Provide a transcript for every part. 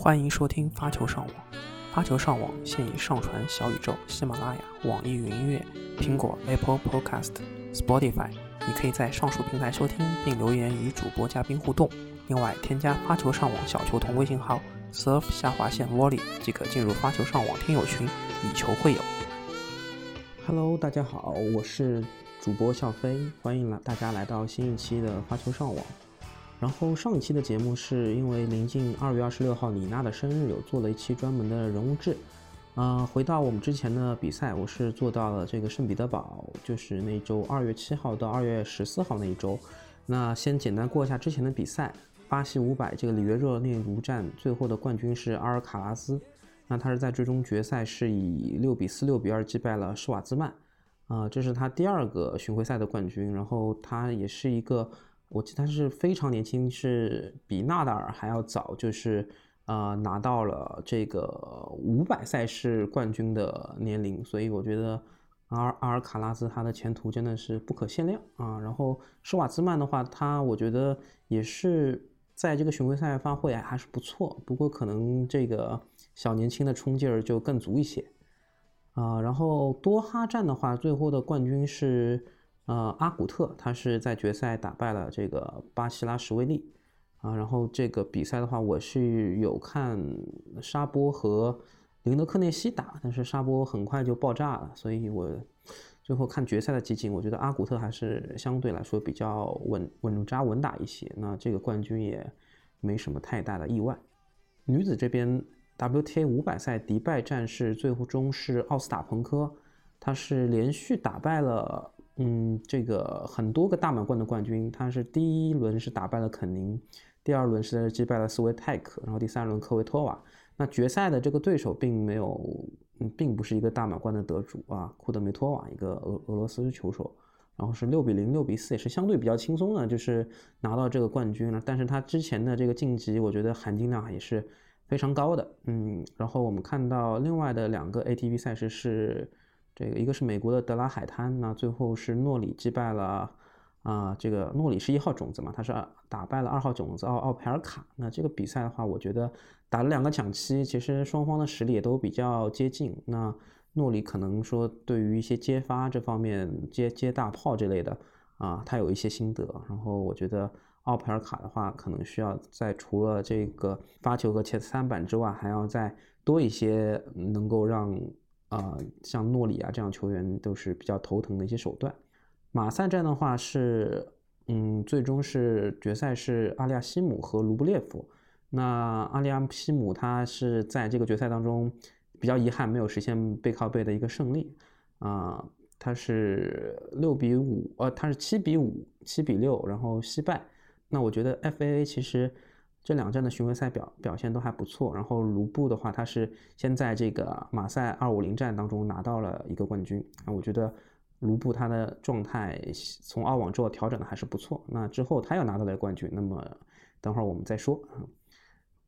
欢迎收听发球上网。发球上网现已上传小宇宙、喜马拉雅、网易云音乐、苹果 Apple Podcast、Spotify。你可以在上述平台收听，并留言与主播嘉宾互动。另外，添加发球上网小球童微信号 surf 下划线 volley 即可进入发球上网听友群，以球会友。Hello，大家好，我是主播笑飞，欢迎来大家来到新一期的发球上网。然后上一期的节目是因为临近二月二十六号李娜的生日，有做了一期专门的人物志。嗯，回到我们之前的比赛，我是做到了这个圣彼得堡，就是那周二月七号到二月十四号那一周。那先简单过一下之前的比赛，巴西五百这个里约热内卢站最后的冠军是阿尔卡拉斯，那他是在最终决赛是以六比四、六比二击败了施瓦兹曼，啊，这是他第二个巡回赛的冠军，然后他也是一个。我记得他是非常年轻，是比纳达尔还要早，就是呃拿到了这个五百赛事冠军的年龄，所以我觉得阿尔阿尔卡拉斯他的前途真的是不可限量啊。然后施瓦兹曼的话，他我觉得也是在这个巡回赛发挥还是不错，不过可能这个小年轻的冲劲儿就更足一些啊。然后多哈站的话，最后的冠军是。呃，阿古特他是在决赛打败了这个巴西拉什维利啊，然后这个比赛的话，我是有看沙波和林德克内西打，但是沙波很快就爆炸了，所以我最后看决赛的集锦，我觉得阿古特还是相对来说比较稳稳扎稳打一些，那这个冠军也没什么太大的意外。女子这边 WTA 五百赛迪拜战士最后终是奥斯塔彭科，他是连续打败了。嗯，这个很多个大满贯的冠军，他是第一轮是打败了肯宁，第二轮是击败了斯维泰克，然后第三轮科维托瓦。那决赛的这个对手并没有，嗯，并不是一个大满贯的得主啊，库德梅托瓦，一个俄俄罗斯球手，然后是六比零、六比四，也是相对比较轻松的，就是拿到这个冠军了。但是他之前的这个晋级，我觉得含金量也是非常高的。嗯，然后我们看到另外的两个 ATP 赛事是。这个一个是美国的德拉海滩，那最后是诺里击败了，啊，这个诺里是一号种子嘛，他是打败了二号种子奥奥佩尔卡。那这个比赛的话，我觉得打了两个抢七，其实双方的实力也都比较接近。那诺里可能说对于一些接发这方面接接大炮这类的啊，他有一些心得。然后我觉得奥佩尔卡的话，可能需要在除了这个发球和切三板之外，还要再多一些能够让。啊，像诺里啊这样球员都是比较头疼的一些手段。马赛战的话是，嗯，最终是决赛是阿利亚西姆和卢布列夫。那阿利亚西姆他是在这个决赛当中比较遗憾没有实现背靠背的一个胜利啊，他是六比五，呃，他是七比五、七比六，然后惜败。那我觉得 FAA 其实。这两站的巡回赛表表现都还不错，然后卢布的话，他是先在这个马赛二五零站当中拿到了一个冠军啊，我觉得卢布他的状态从澳网之后调整的还是不错，那之后他又拿到了冠军，那么等会儿我们再说。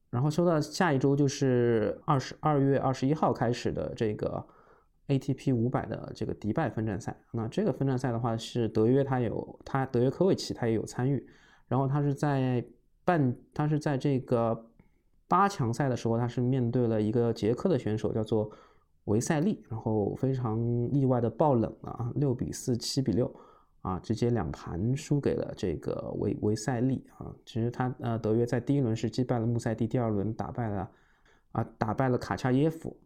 然后说到下一周就是二十二月二十一号开始的这个 ATP 五百的这个迪拜分站赛，那这个分站赛的话是德约他有他德约科维奇他也有参与，然后他是在。半他是在这个八强赛的时候，他是面对了一个捷克的选手，叫做维塞利，然后非常意外的爆冷了啊，六比四、七比六啊，直接两盘输给了这个维维塞利啊。其实他呃，德约在第一轮是击败了穆塞蒂，第二轮打败了啊，打败了卡恰耶夫。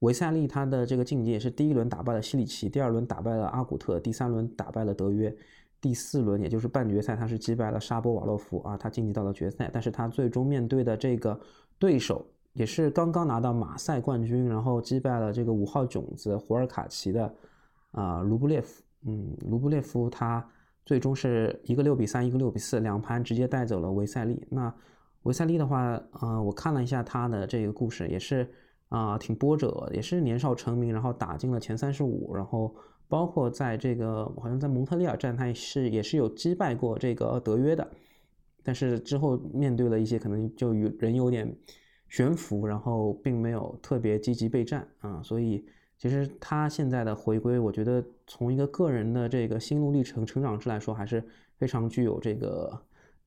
维塞利他的这个晋级也是第一轮打败了西里奇，第二轮打败了阿古特，第三轮打败了德约。第四轮，也就是半决赛，他是击败了沙波瓦洛夫啊，他晋级到了决赛。但是他最终面对的这个对手，也是刚刚拿到马赛冠军，然后击败了这个五号种子胡尔卡奇的啊卢布列夫。嗯，卢布列夫他最终是一个六比三，一个六比四，两盘直接带走了维塞利。那维塞利的话，呃，我看了一下他的这个故事，也是啊挺波折，也是年少成名，然后打进了前三十五，然后。包括在这个好像在蒙特利尔站，他也是也是有击败过这个德约的，但是之后面对了一些可能就有人有点悬浮，然后并没有特别积极备战啊，所以其实他现在的回归，我觉得从一个个人的这个心路历程、成长之来说，还是非常具有这个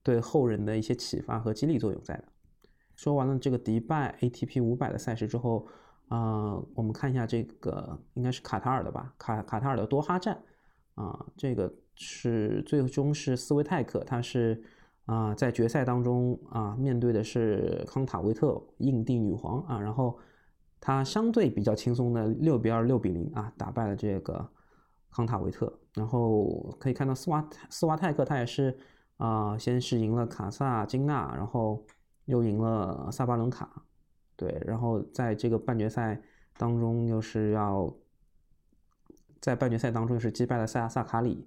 对后人的一些启发和激励作用在的。说完了这个迪拜 ATP 五百的赛事之后，啊，我们看一下这个应该是卡塔尔的吧？卡卡塔尔的多哈站，啊，这个是最终是斯维泰克，他是啊在决赛当中啊面对的是康塔维特，印地女皇啊，然后他相对比较轻松的六比二、六比零啊打败了这个康塔维特，然后可以看到斯瓦斯瓦泰克他也是。啊，先是赢了卡萨金娜，然后又赢了萨巴伦卡，对，然后在这个半决赛当中又是要在半决赛当中又是击败了萨萨卡里，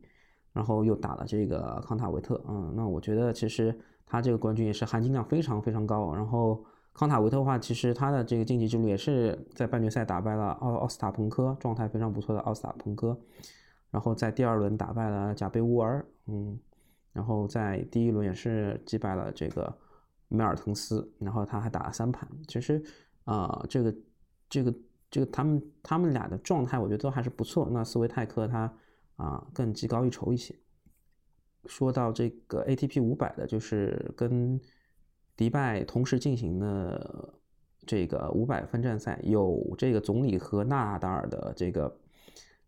然后又打了这个康塔维特，嗯，那我觉得其实他这个冠军也是含金量非常非常高。然后康塔维特的话，其实他的这个晋级之路也是在半决赛打败了奥奥斯塔彭科，状态非常不错的奥斯塔彭科，然后在第二轮打败了贾贝乌尔，嗯。然后在第一轮也是击败了这个梅尔滕斯，然后他还打了三盘。其实，啊，这个、这个、这个他们他们俩的状态，我觉得都还是不错。那斯维泰克他啊更技高一筹一些。说到这个 ATP 五百的，就是跟迪拜同时进行的这个五百分站赛，有这个总理和纳达尔的这个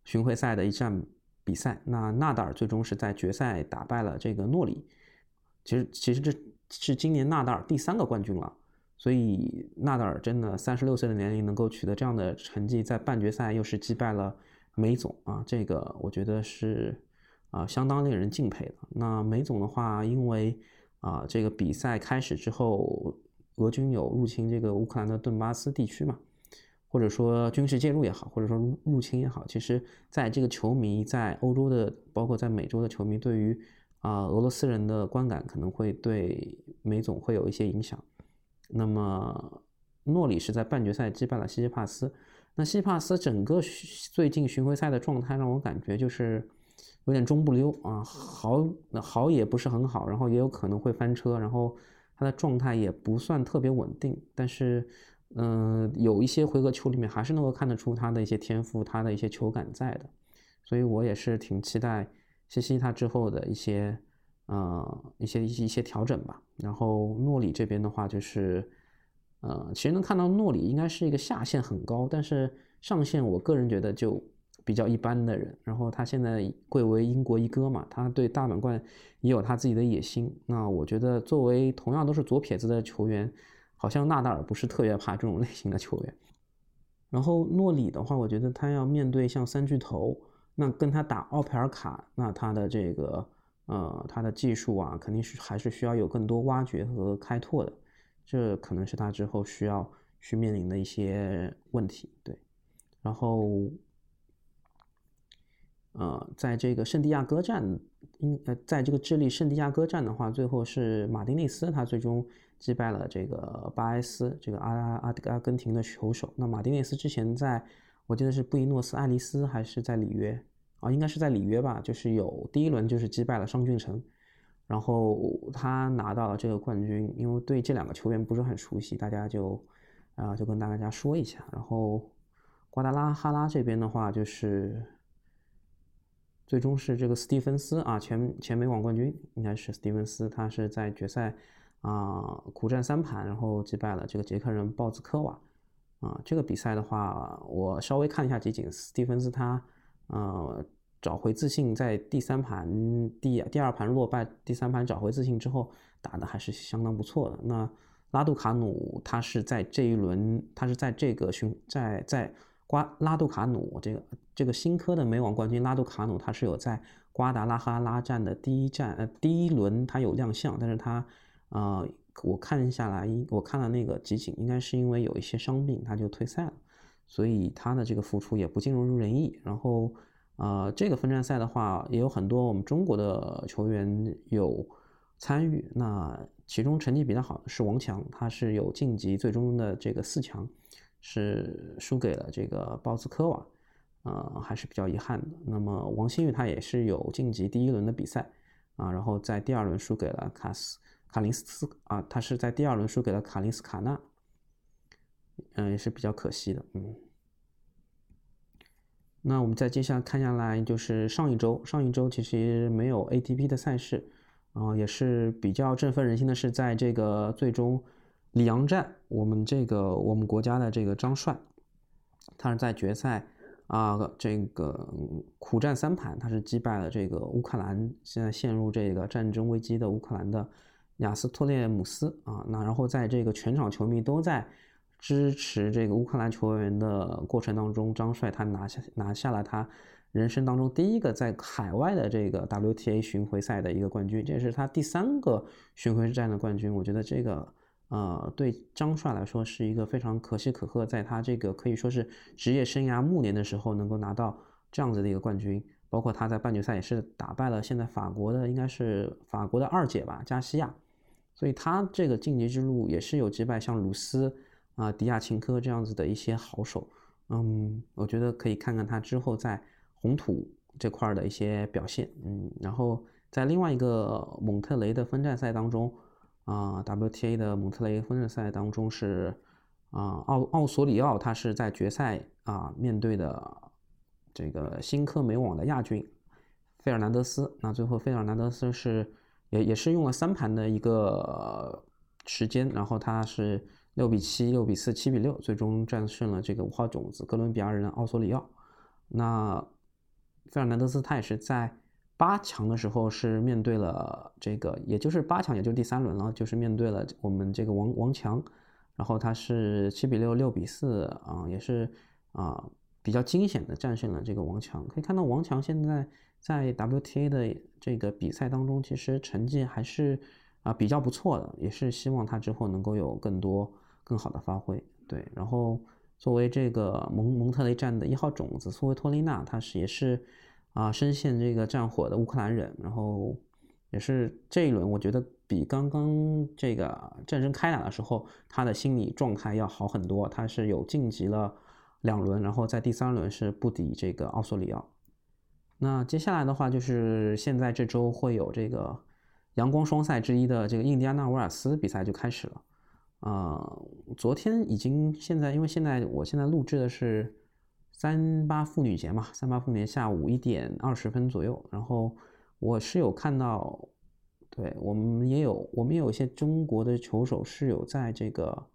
巡回赛的一战。比赛，那纳达尔最终是在决赛打败了这个诺里。其实，其实这是今年纳达尔第三个冠军了。所以，纳达尔真的三十六岁的年龄能够取得这样的成绩，在半决赛又是击败了梅总啊，这个我觉得是啊相当令人敬佩的。那梅总的话，因为啊这个比赛开始之后，俄军有入侵这个乌克兰的顿巴斯地区嘛。或者说军事介入也好，或者说入侵也好，其实在这个球迷在欧洲的，包括在美洲的球迷，对于啊俄罗斯人的观感可能会对梅总会有一些影响。那么诺里是在半决赛击败了西西帕斯，那西西帕斯整个最近巡回赛的状态让我感觉就是有点中不溜啊，好那好也不是很好，然后也有可能会翻车，然后他的状态也不算特别稳定，但是。嗯，有一些回合球里面还是能够看得出他的一些天赋，他的一些球感在的，所以我也是挺期待西西他之后的一些，呃，一些一些一些调整吧。然后诺里这边的话，就是，呃，其实能看到诺里应该是一个下限很高，但是上限我个人觉得就比较一般的人。然后他现在贵为英国一哥嘛，他对大满贯也有他自己的野心。那我觉得作为同样都是左撇子的球员。好像纳达尔不是特别怕这种类型的球员，然后诺里的话，我觉得他要面对像三巨头，那跟他打奥佩尔卡，那他的这个呃他的技术啊，肯定是还是需要有更多挖掘和开拓的，这可能是他之后需要去面临的一些问题。对，然后呃，在这个圣地亚哥站，应呃，在这个智利圣地亚哥站的话，最后是马丁内斯他最终。击败了这个巴埃斯，这个阿阿阿根廷的球手。那马丁内斯之前在，我记得是布宜诺斯艾利斯还是在里约啊？应该是在里约吧。就是有第一轮就是击败了商俊成，然后他拿到了这个冠军。因为对这两个球员不是很熟悉，大家就啊就跟大家说一下。然后瓜达拉哈拉这边的话，就是最终是这个斯蒂芬斯啊，前前美网冠军应该是斯蒂芬斯，他是在决赛。啊，苦战三盘，然后击败了这个捷克人鲍兹科瓦。啊，这个比赛的话，我稍微看一下集锦，斯蒂芬斯他呃找回自信，在第三盘第第二盘落败，第三盘找回自信之后，打的还是相当不错的。那拉杜卡努他是在这一轮，他是在这个巡在在瓜拉杜卡努这个这个新科的美网冠军拉杜卡努，他是有在瓜达拉哈拉站的第一站呃第一轮他有亮相，但是他。啊，我看下来，我看了那个集锦，应该是因为有一些伤病，他就退赛了，所以他的这个复出也不尽如人意。然后，呃，这个分站赛的话，也有很多我们中国的球员有参与。那其中成绩比较好的是王强，他是有晋级最终的这个四强，是输给了这个鲍兹科瓦，呃，还是比较遗憾的。那么王新宇他也是有晋级第一轮的比赛，啊，然后在第二轮输给了卡斯。卡林斯斯啊，他是在第二轮输给了卡林斯卡纳，嗯，也是比较可惜的，嗯。那我们再接下来看下来，就是上一周，上一周其实没有 ATP 的赛事，啊，也是比较振奋人心的是，在这个最终里昂战，我们这个我们国家的这个张帅，他是在决赛啊这个苦战三盘，他是击败了这个乌克兰现在陷入这个战争危机的乌克兰的亚斯托列姆斯啊，那然后在这个全场球迷都在。支持这个乌克兰球员的过程当中，张帅他拿下拿下了他人生当中第一个在海外的这个 WTA 巡回赛的一个冠军，这是他第三个巡回战的冠军。我觉得这个呃对张帅来说是一个非常可喜可贺，在他这个可以说是职业生涯暮年的时候能够拿到这样子的一个冠军。包括他在半决赛也是打败了现在法国的应该是法国的二姐吧加西亚，所以他这个晋级之路也是有击败像鲁斯。啊，迪亚琴科这样子的一些好手，嗯，我觉得可以看看他之后在红土这块的一些表现，嗯，然后在另外一个蒙特雷的分站赛当中，啊，WTA 的蒙特雷分站赛当中是，啊，奥奥索里奥他是在决赛啊面对的这个新科美网的亚军费尔南德斯，那最后费尔南德斯是也也是用了三盘的一个时间，然后他是。六比七、六比四、七比六，最终战胜了这个五号种子哥伦比亚人奥索里奥。那费尔南德斯他也是在八强的时候是面对了这个，也就是八强，也就是第三轮了，就是面对了我们这个王王强。然后他是七比六、六比四啊，也是啊比较惊险的战胜了这个王强。可以看到王强现在在 WTA 的这个比赛当中，其实成绩还是啊比较不错的，也是希望他之后能够有更多。更好的发挥，对。然后作为这个蒙蒙特雷站的一号种子苏维托利娜，她是也是啊深陷这个战火的乌克兰人，然后也是这一轮我觉得比刚刚这个战争开打的时候，她的心理状态要好很多。她是有晋级了两轮，然后在第三轮是不敌这个奥索里奥。那接下来的话就是现在这周会有这个阳光双赛之一的这个印第安纳维尔斯比赛就开始了。啊，昨天已经，现在因为现在我现在录制的是三八妇女节嘛，三八妇女节下午一点二十分左右，然后我是有看到，对我们也有，我们也有一些中国的球手是有在这个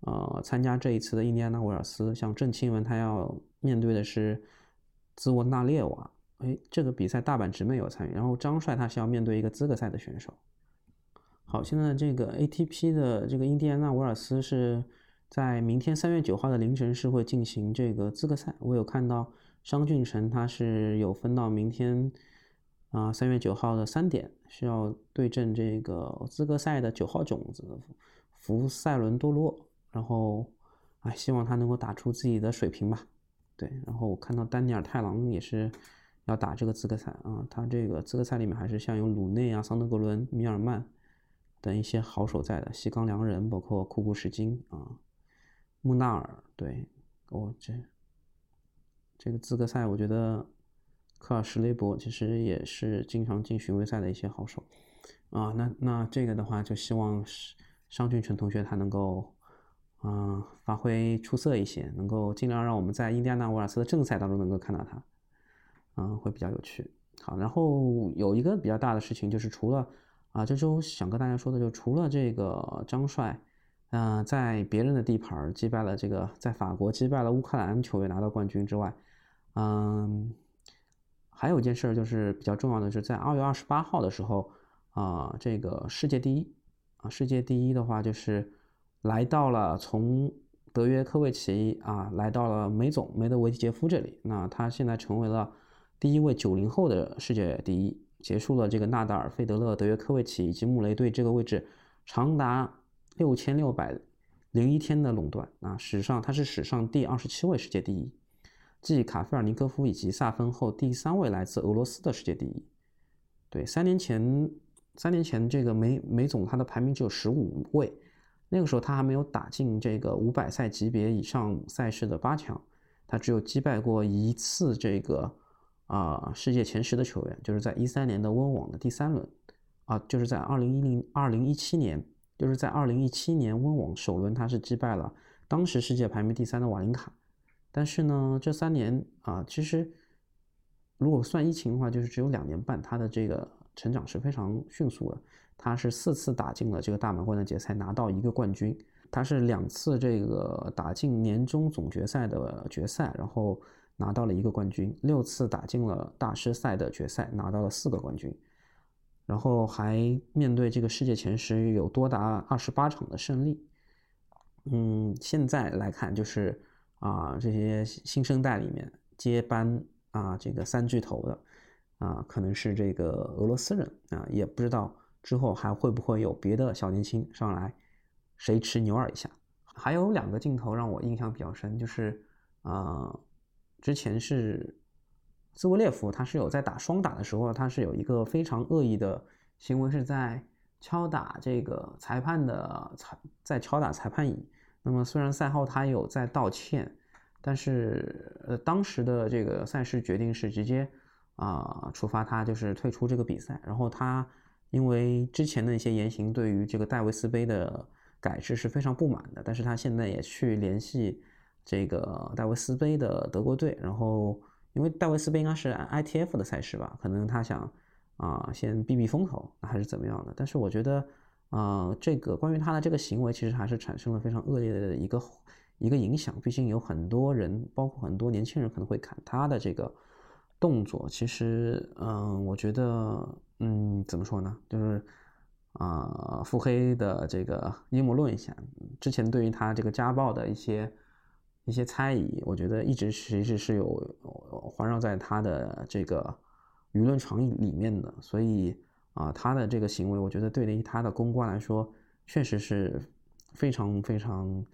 呃参加这一次的印第安纳维尔斯，像郑钦文他要面对的是兹沃纳列娃，哎，这个比赛大阪直美有参与，然后张帅他是要面对一个资格赛的选手。好，现在这个 ATP 的这个印第安纳维尔斯是在明天三月九号的凌晨是会进行这个资格赛。我有看到商俊成他是有分到明天啊三月九号的三点需要对阵这个资格赛的九号种子福塞伦多洛，然后哎希望他能够打出自己的水平吧。对，然后我看到丹尼尔太郎也是要打这个资格赛啊，他这个资格赛里面还是像有鲁内啊、桑德格伦、米尔曼。等一些好手在的，西冈良人，包括库库什金啊，穆纳尔，对，哦，这这个资格赛，我觉得科尔什雷伯其实也是经常进巡回赛的一些好手啊。那那这个的话，就希望商俊成同学他能够啊发挥出色一些，能够尽量让我们在印第安纳维尔斯的正赛当中能够看到他，嗯，会比较有趣。好，然后有一个比较大的事情就是除了。啊，这周想跟大家说的就除了这个张帅，嗯，在别人的地盘击败了这个在法国击败了乌克兰球员拿到冠军之外，嗯，还有一件事就是比较重要的，就是在二月二十八号的时候，啊，这个世界第一，啊，世界第一的话就是来到了从德约科维奇啊来到了梅总梅德韦杰夫这里，那他现在成为了第一位九零后的世界第一。结束了这个纳达尔、费德勒、德约科维奇以及穆雷对这个位置长达六千六百零一天的垄断啊！史上他是史上第二十七位世界第一，继卡菲尔尼科夫以及萨芬后第三位来自俄罗斯的世界第一。对，三年前，三年前这个梅梅总他的排名只有十五位，那个时候他还没有打进这个五百赛级别以上赛事的八强，他只有击败过一次这个。啊，世界前十的球员就是在一三年的温网的第三轮，啊，就是在二零一零二零一七年，就是在二零一七年温网首轮，他是击败了当时世界排名第三的瓦林卡。但是呢，这三年啊，其实如果算疫情的话，就是只有两年半，他的这个成长是非常迅速的。他是四次打进了这个大满贯的决赛，拿到一个冠军。他是两次这个打进年终总决赛的决赛，然后拿到了一个冠军。六次打进了大师赛的决赛，拿到了四个冠军。然后还面对这个世界前十，有多达二十八场的胜利。嗯，现在来看，就是啊，这些新生代里面接班啊，这个三巨头的啊，可能是这个俄罗斯人啊，也不知道。之后还会不会有别的小年轻上来，谁吃牛耳一下？还有两个镜头让我印象比较深，就是啊，之前是兹维列夫，他是有在打双打的时候，他是有一个非常恶意的行为，是在敲打这个裁判的裁，在敲打裁判椅。那么虽然赛后他有在道歉，但是呃，当时的这个赛事决定是直接啊处罚他，就是退出这个比赛，然后他。因为之前的一些言行，对于这个戴维斯杯的改制是非常不满的，但是他现在也去联系这个戴维斯杯的德国队，然后因为戴维斯杯应该是 ITF 的赛事吧，可能他想啊先避避风头，还是怎么样的？但是我觉得啊，这个关于他的这个行为，其实还是产生了非常恶劣的一个一个影响，毕竟有很多人，包括很多年轻人可能会看他的这个。动作其实，嗯，我觉得，嗯，怎么说呢？就是，啊，腹黑的这个阴谋论一下。之前对于他这个家暴的一些一些猜疑，我觉得一直其实是有环绕在他的这个舆论场里面的。所以，啊，他的这个行为，我觉得对于他的公关来说，确实是非常非常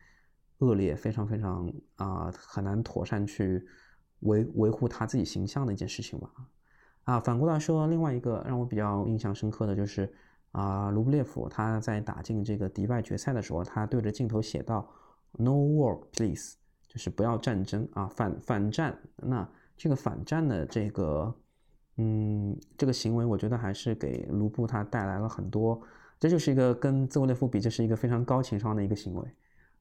恶劣，非常非常啊，很难妥善去。维维护他自己形象的一件事情吧，啊，反过来说，另外一个让我比较印象深刻的就是啊，卢布列夫他在打进这个迪拜决赛的时候，他对着镜头写道：“No war, please”，就是不要战争啊，反反战。那这个反战的这个，嗯，这个行为，我觉得还是给卢布他带来了很多，这就是一个跟兹维列夫比，这是一个非常高情商的一个行为。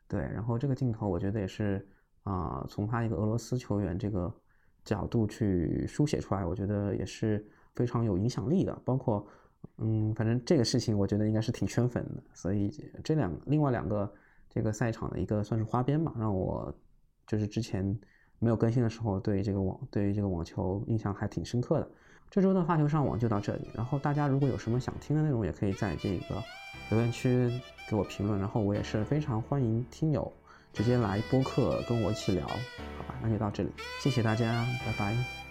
对，然后这个镜头，我觉得也是。啊，从他一个俄罗斯球员这个角度去书写出来，我觉得也是非常有影响力的。包括，嗯，反正这个事情我觉得应该是挺圈粉的。所以这两另外两个这个赛场的一个算是花边嘛，让我就是之前没有更新的时候，对于这个网对于这个网球印象还挺深刻的。这周的发球上网就到这里，然后大家如果有什么想听的内容，也可以在这个留言区给我评论，然后我也是非常欢迎听友。直接来播客跟我一起聊，好吧？那就到这里，谢谢大家，拜拜。